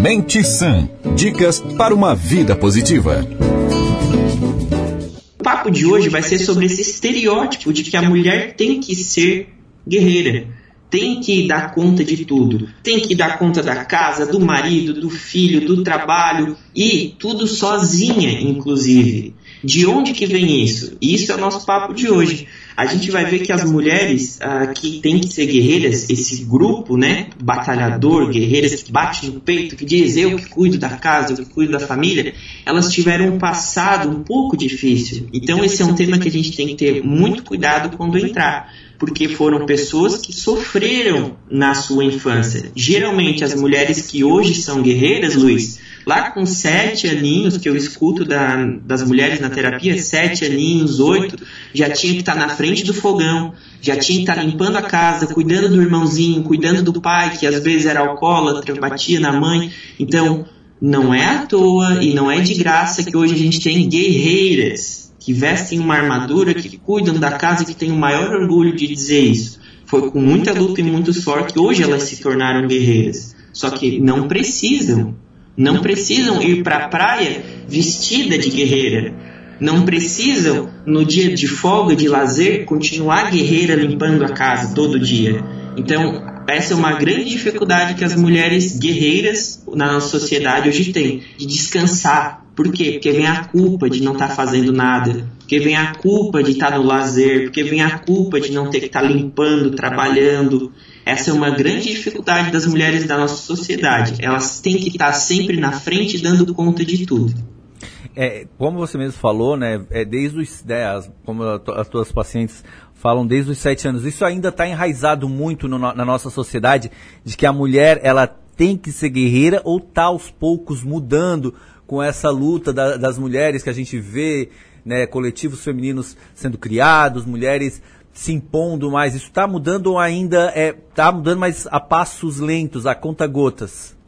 Mente Sã. Dicas para uma vida positiva. O papo de hoje vai ser sobre esse estereótipo de que a mulher tem que ser guerreira, tem que dar conta de tudo, tem que dar conta da casa, do marido, do filho, do trabalho e tudo sozinha, inclusive. De onde que vem isso? Isso é o nosso papo de hoje. A gente vai ver que as mulheres ah, que têm que ser guerreiras, esse grupo, né, batalhador, guerreiras que bate no peito, que diz eu que cuido da casa, eu que cuido da família, elas tiveram um passado um pouco difícil. Então esse é um tema que a gente tem que ter muito cuidado quando entrar porque foram pessoas que sofreram na sua infância. Geralmente as mulheres que hoje são guerreiras, Luiz, lá com sete aninhos que eu escuto da, das mulheres na terapia, sete aninhos, oito, já tinha que estar na frente do fogão, já tinha que estar limpando a casa, cuidando do irmãozinho, cuidando do pai, que às vezes era alcoólatra, batia na mãe. Então, não é à toa e não é de graça que hoje a gente tem guerreiras que vestem uma armadura, que cuidam da casa e que têm o maior orgulho de dizer isso. Foi com muita luta e muito suor que hoje elas se tornaram guerreiras. Só que não precisam, não precisam ir para a praia vestida de guerreira. Não precisam, no dia de folga, de lazer, continuar guerreira limpando a casa todo dia. Então, essa é uma grande dificuldade que as mulheres guerreiras na nossa sociedade hoje têm, de descansar, por quê? Porque vem a culpa de não estar tá fazendo nada, porque vem a culpa de estar tá no lazer, porque vem a culpa de não ter que estar tá limpando, trabalhando. Essa é uma grande dificuldade das mulheres da nossa sociedade. Elas têm que estar sempre na frente dando conta de tudo. É, como você mesmo falou, né, é desde os 10, né, como as tuas pacientes falam desde os 7 anos, isso ainda está enraizado muito no, na nossa sociedade, de que a mulher ela tem que ser guerreira ou está aos poucos mudando com essa luta da, das mulheres que a gente vê, né, coletivos femininos sendo criados, mulheres se impondo mais. Isso está mudando ou ainda é está mudando, mas a passos lentos, a conta gotas?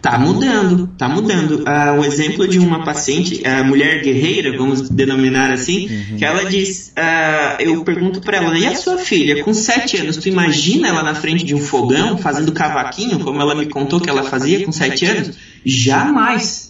Tá mudando, tá mudando. Uh, um exemplo de uma paciente, a uh, mulher guerreira, vamos denominar assim, uhum. que ela diz, uh, eu pergunto para ela, e a sua filha, com sete anos, tu imagina ela na frente de um fogão, fazendo cavaquinho, como ela me contou que ela fazia com sete anos? Jamais.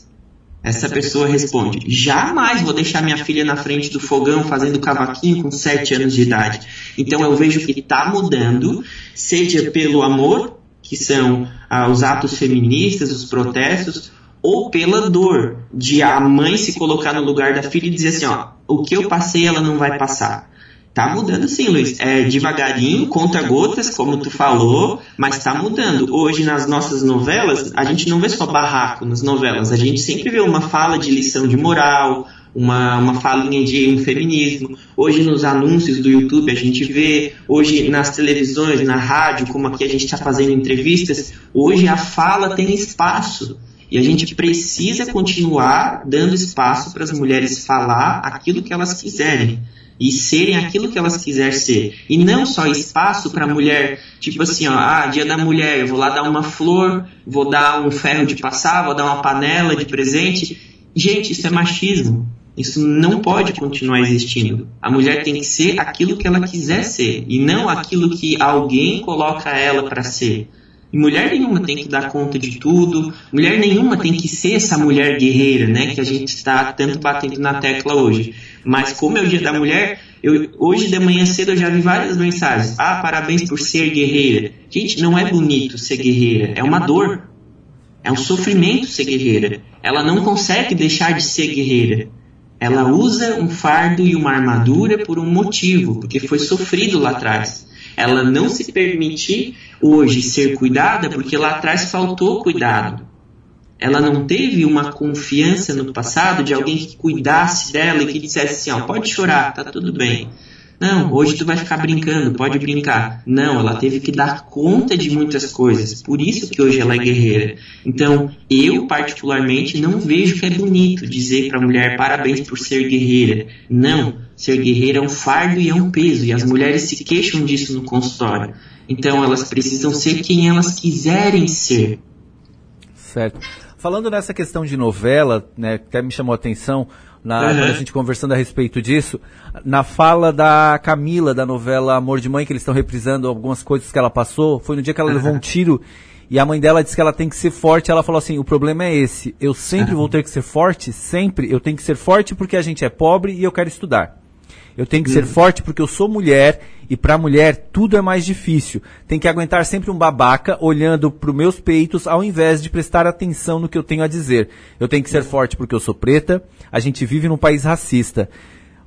Essa pessoa responde: jamais vou deixar minha filha na frente do fogão fazendo cavaquinho com 7 anos de idade. Então eu vejo que está mudando, seja pelo amor, que são ah, os atos feministas, os protestos, ou pela dor de a mãe se colocar no lugar da filha e dizer assim: ó, o que eu passei ela não vai passar. Tá mudando sim, Luiz. É devagarinho, conta gotas, como tu falou, mas tá mudando. Hoje nas nossas novelas, a gente não vê só barraco nas novelas, a gente sempre vê uma fala de lição de moral, uma, uma falinha de um feminismo. Hoje nos anúncios do YouTube a gente vê, hoje nas televisões, na rádio, como aqui a gente está fazendo entrevistas, hoje a fala tem espaço. E a gente precisa continuar dando espaço para as mulheres falar aquilo que elas quiserem e serem aquilo que elas quiserem ser. E não só espaço para a mulher, tipo assim, ó, ah, dia da mulher, eu vou lá dar uma flor, vou dar um ferro de passar, vou dar uma panela de presente. Gente, isso é machismo. Isso não pode continuar existindo. A mulher tem que ser aquilo que ela quiser ser e não aquilo que alguém coloca ela para ser. E mulher nenhuma tem que dar conta de tudo, mulher nenhuma tem que ser essa mulher guerreira, né, que a gente está tanto batendo na tecla hoje. Mas como é o dia da mulher, eu, hoje de manhã cedo eu já vi várias mensagens. Ah, parabéns por ser guerreira. Gente, não é bonito ser guerreira, é uma dor. É um sofrimento ser guerreira. Ela não consegue deixar de ser guerreira. Ela usa um fardo e uma armadura por um motivo, porque foi sofrido lá atrás ela não se permite hoje ser cuidada porque lá atrás faltou cuidado. Ela não teve uma confiança no passado de alguém que cuidasse dela e que dissesse assim, ó, pode chorar, tá tudo bem. Não, hoje tu vai ficar brincando, pode brincar. Não, ela teve que dar conta de muitas coisas. Por isso que hoje ela é guerreira. Então, eu particularmente não vejo que é bonito dizer para a mulher parabéns por ser guerreira. Não, ser guerreira é um fardo e é um peso, e as mulheres se queixam disso no consultório. Então, elas precisam ser quem elas quiserem ser. Certo. Falando nessa questão de novela, né, até me chamou a atenção, na, uhum. a gente conversando a respeito disso, na fala da Camila, da novela Amor de Mãe, que eles estão reprisando algumas coisas que ela passou, foi no dia que ela uhum. levou um tiro E a mãe dela disse que ela tem que ser forte. Ela falou assim: o problema é esse. Eu sempre vou ter que ser forte, sempre. Eu tenho que ser forte porque a gente é pobre e eu quero estudar. Eu tenho que ser Uhum. forte porque eu sou mulher e pra mulher tudo é mais difícil. Tem que aguentar sempre um babaca olhando pro meus peitos ao invés de prestar atenção no que eu tenho a dizer. Eu tenho que ser forte porque eu sou preta. A gente vive num país racista.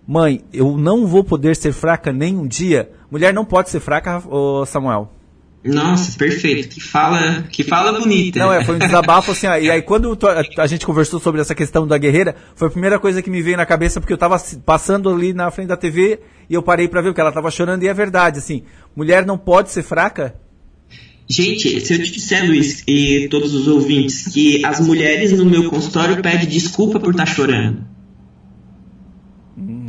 Mãe, eu não vou poder ser fraca nem um dia. Mulher não pode ser fraca, Samuel. Nossa, perfeito. Que fala, que fala bonita. Não, é, foi um desabafo assim, ó, e aí quando tu- a, a gente conversou sobre essa questão da guerreira, foi a primeira coisa que me veio na cabeça, porque eu tava passando ali na frente da TV e eu parei pra ver, porque ela tava chorando, e é verdade, assim, mulher não pode ser fraca? Gente, se eu te disser, Luiz, e todos os ouvintes, que as mulheres no meu consultório pedem desculpa por estar chorando.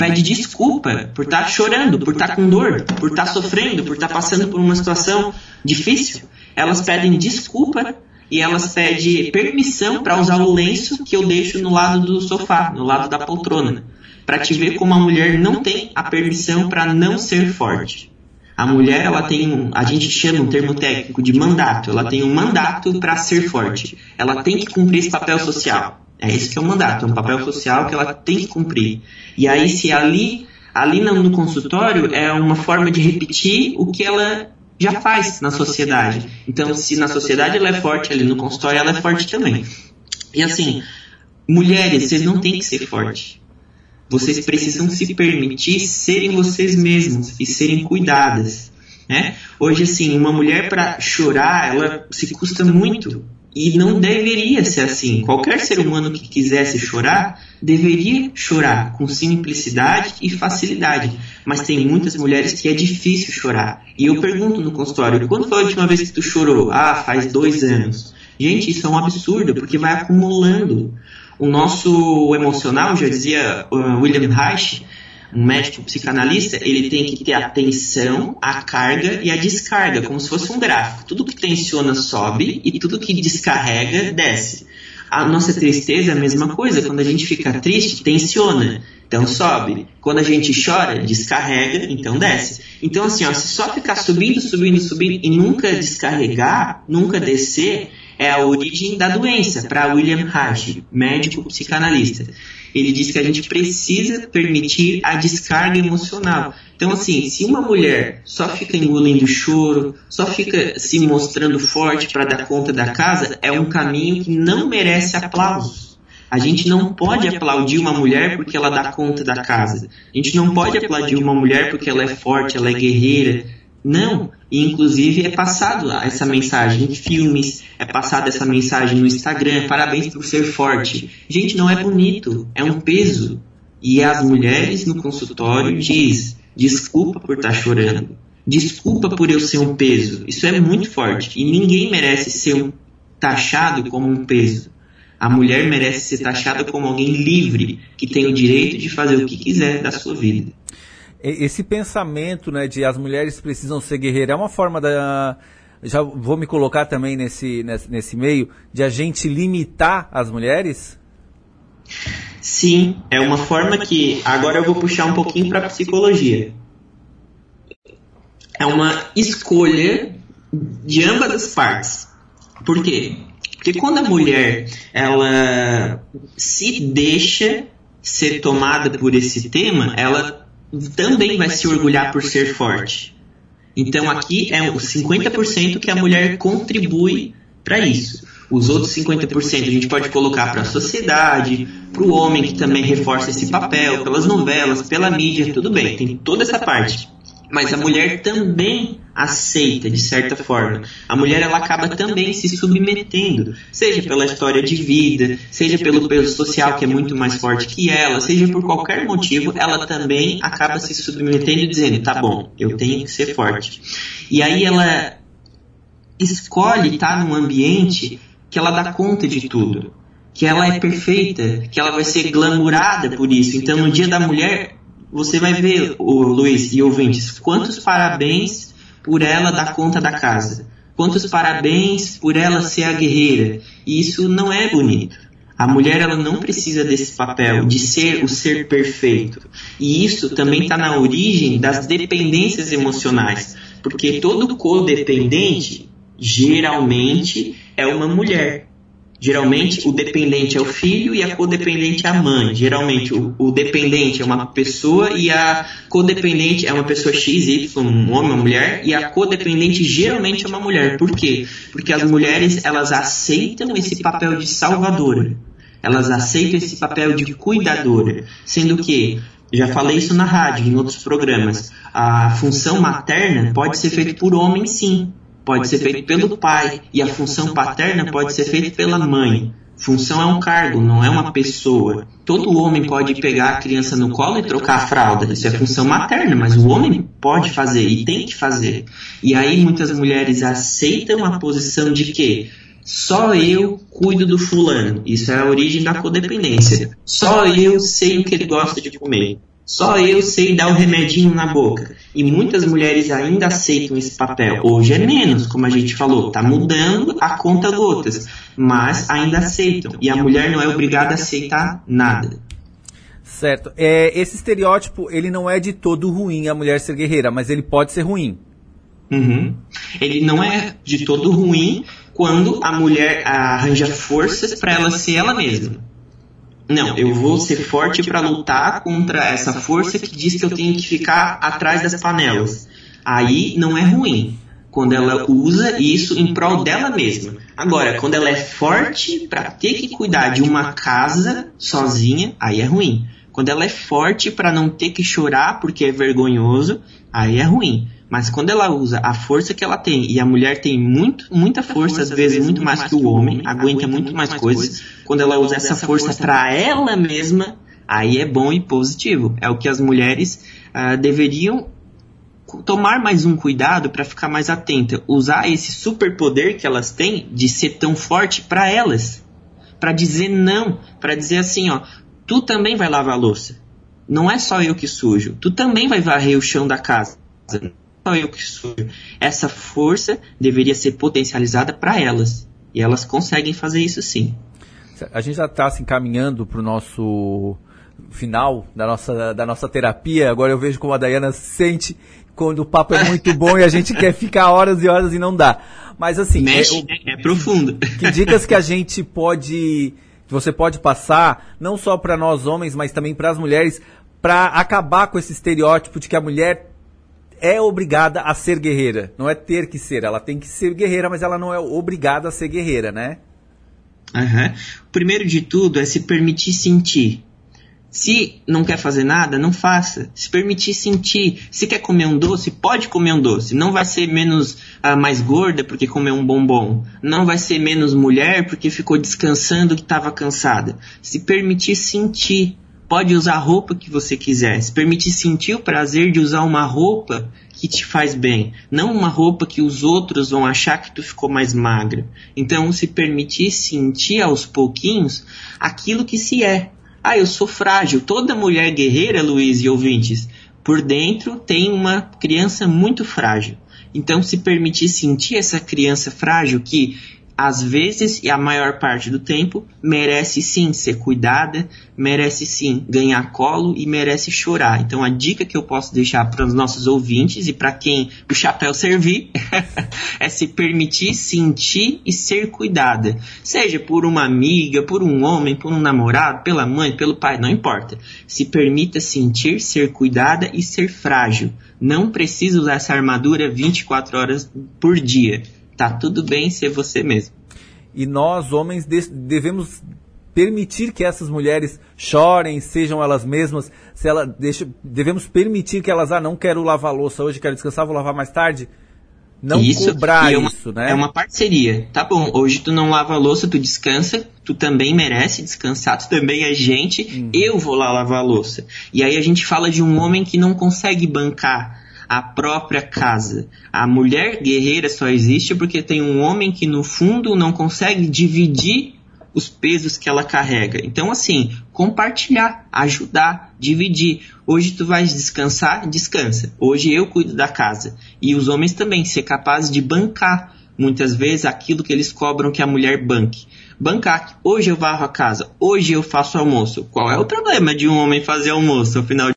Pede desculpa por estar chorando, por estar com dor, por estar sofrendo, por estar passando por uma situação difícil. Elas pedem desculpa e elas pedem permissão para usar o lenço que eu deixo no lado do sofá, no lado da poltrona. Para te ver como a mulher não tem a permissão para não ser forte. A mulher, ela tem um, a gente chama um termo técnico de mandato. Ela tem um mandato para ser forte. Ela tem que cumprir esse papel social. É isso que é o mandato, é um papel social que ela tem que cumprir. E aí, se ali, ali no, no consultório, é uma forma de repetir o que ela já faz na sociedade. Então, se na sociedade ela é forte, ali no consultório ela é forte também. E assim, mulheres, vocês não têm que ser fortes. Vocês precisam se permitir serem vocês mesmos e serem cuidadas. Né? Hoje, assim, uma mulher para chorar, ela se custa muito. E não deveria ser assim. Qualquer ser humano que quisesse chorar, deveria chorar com simplicidade e facilidade. Mas tem muitas mulheres que é difícil chorar. E eu pergunto no consultório, quando foi a última vez que tu chorou? Ah, faz dois anos. Gente, isso é um absurdo, porque vai acumulando. O nosso emocional, já dizia uh, William Reich, um médico psicanalista, ele tem que ter a tensão, a carga e a descarga, como se fosse um gráfico. Tudo que tensiona sobe e tudo que descarrega desce. A nossa tristeza é a mesma coisa. Quando a gente fica triste, tensiona. Então sobe. Quando a gente chora, descarrega, então desce. Então assim, ó, se só ficar subindo, subindo, subindo e nunca descarregar, nunca descer, é a origem da doença, para William Reich, médico psicanalista. Ele diz que a gente precisa permitir a descarga emocional. Então, assim, se uma mulher só fica engolindo choro, só fica se mostrando forte para dar conta da casa, é um caminho que não merece aplausos. A gente não pode aplaudir uma mulher porque ela dá conta da casa. A gente não pode aplaudir uma mulher porque ela é forte, ela é guerreira. Não, e inclusive é passado essa mensagem em filmes, é passada essa mensagem no Instagram, parabéns por ser forte. Gente, não é bonito, é um peso. E as mulheres no consultório diz, desculpa por estar chorando, desculpa por eu ser um peso. Isso é muito forte e ninguém merece ser um, taxado como um peso. A mulher merece ser taxada como alguém livre, que tem o direito de fazer o que quiser da sua vida. Esse pensamento, né, de as mulheres precisam ser guerreiras, é uma forma da. Já vou me colocar também nesse, nesse, nesse meio, de a gente limitar as mulheres? Sim, é uma forma que. Agora eu vou puxar um pouquinho para psicologia. É uma escolha de ambas as partes. Por quê? Porque quando a mulher ela se deixa ser tomada por esse tema, ela também vai se orgulhar por ser forte. Então aqui é os 50% que a mulher contribui para isso. Os outros 50% a gente pode colocar para a sociedade, para o homem que também reforça esse papel, pelas novelas, pela mídia, tudo bem, tem toda essa parte. Mas a mulher também aceita, de certa forma. A mulher ela acaba também se submetendo, seja pela história de vida, seja pelo peso social que é muito mais forte que ela, seja por qualquer motivo, ela também acaba se submetendo e dizendo: tá bom, eu tenho que ser forte. E aí ela escolhe estar num ambiente que ela dá conta de tudo, que ela é perfeita, que ela vai ser glamourada por isso. Então, no Dia da Mulher, você vai ver, o Luiz e ouvintes, quantos parabéns por ela dar conta da casa. Quantos parabéns por ela ser a guerreira. E isso não é bonito. A mulher ela não precisa desse papel de ser o ser perfeito. E isso também está na origem das dependências emocionais. Porque todo codependente, geralmente é uma mulher. Geralmente o dependente é o filho e a codependente é a mãe. Geralmente o, o dependente é uma pessoa e a codependente é uma pessoa X, um homem, uma mulher, e a codependente geralmente é uma mulher. Por quê? Porque as mulheres elas aceitam esse papel de salvadora. Elas aceitam esse papel de cuidadora, sendo que já falei isso na rádio, em outros programas. A função materna pode ser feita por homem, sim pode ser feito pelo pai e a função paterna pode ser feita pela mãe. Função é um cargo, não é uma pessoa. Todo homem pode pegar a criança no colo e trocar a fralda. Isso é função materna, mas o homem pode fazer e tem que fazer. E aí muitas mulheres aceitam a posição de que só eu cuido do fulano. Isso é a origem da codependência. Só eu sei o que ele gosta de comer. Só eu sei dar o remedinho na boca. E muitas mulheres ainda aceitam esse papel. Hoje é menos, como a gente falou, está mudando a conta gotas, mas ainda aceitam. E a mulher não é obrigada a aceitar nada. Certo. É, esse estereótipo, ele não é de todo ruim a mulher ser guerreira, mas ele pode ser ruim. Uhum. Ele não é de todo ruim quando a mulher arranja forças para ela ser ela mesma. Não, eu vou ser forte para lutar contra essa força que diz que eu tenho que ficar atrás das panelas. Aí não é ruim. Quando ela usa isso em prol dela mesma. Agora, quando ela é forte para ter que cuidar de uma casa sozinha, aí é ruim. Quando ela é forte para não ter que chorar porque é vergonhoso, aí é ruim. Mas quando ela usa a força que ela tem, e a mulher tem muito, muita força, força às vezes muito mais que o homem, aguenta muito mais coisas, quando ela usa essa força para ela mesma, aí é bom e positivo. É o que as mulheres uh, deveriam tomar mais um cuidado para ficar mais atenta, usar esse superpoder que elas têm de ser tão forte para elas, para dizer não, para dizer assim, ó, tu também vai lavar a louça. Não é só eu que sujo, tu também vai varrer o chão da casa eu que sujo. Essa força deveria ser potencializada para elas. E elas conseguem fazer isso sim. A gente já está se encaminhando para o nosso final da nossa, da nossa terapia. Agora eu vejo como a Dayana sente quando o papo é muito bom e a gente quer ficar horas e horas e não dá. Mas assim. Mexe, é, é, é profundo. Que dicas que a gente pode. que você pode passar, não só para nós homens, mas também para as mulheres, para acabar com esse estereótipo de que a mulher é obrigada a ser guerreira. Não é ter que ser, ela tem que ser guerreira, mas ela não é obrigada a ser guerreira, né? Uhum. Primeiro de tudo é se permitir sentir. Se não quer fazer nada, não faça. Se permitir sentir. Se quer comer um doce, pode comer um doce. Não vai ser menos uh, mais gorda porque comeu um bombom. Não vai ser menos mulher porque ficou descansando que estava cansada. Se permitir sentir pode usar a roupa que você quiser. Se permite sentir o prazer de usar uma roupa que te faz bem, não uma roupa que os outros vão achar que tu ficou mais magra. Então, se permitir sentir aos pouquinhos aquilo que se é. Ah, eu sou frágil. Toda mulher guerreira, Luiz e ouvintes, por dentro tem uma criança muito frágil. Então, se permitir sentir essa criança frágil que às vezes e a maior parte do tempo, merece sim ser cuidada, merece sim ganhar colo e merece chorar. Então a dica que eu posso deixar para os nossos ouvintes e para quem o chapéu servir é se permitir sentir e ser cuidada. Seja por uma amiga, por um homem, por um namorado, pela mãe, pelo pai, não importa. Se permita sentir, ser cuidada e ser frágil. Não precisa usar essa armadura 24 horas por dia Tá tudo bem ser você mesmo. E nós, homens, devemos permitir que essas mulheres chorem, sejam elas mesmas, se ela deixa, devemos permitir que elas, ah, não quero lavar louça hoje, quero descansar, vou lavar mais tarde. Não isso, cobrar é uma, isso, né? É uma parceria. Tá bom, hoje tu não lava a louça, tu descansa, tu também merece descansar, tu também é gente, uhum. eu vou lá lavar a louça. E aí a gente fala de um homem que não consegue bancar a própria casa. A mulher guerreira só existe porque tem um homem que no fundo não consegue dividir os pesos que ela carrega. Então, assim, compartilhar, ajudar, dividir. Hoje tu vais descansar, descansa. Hoje eu cuido da casa. E os homens também, ser capazes de bancar muitas vezes aquilo que eles cobram que a mulher banque. Bancar, hoje eu varro a casa, hoje eu faço almoço. Qual é o problema de um homem fazer almoço ao final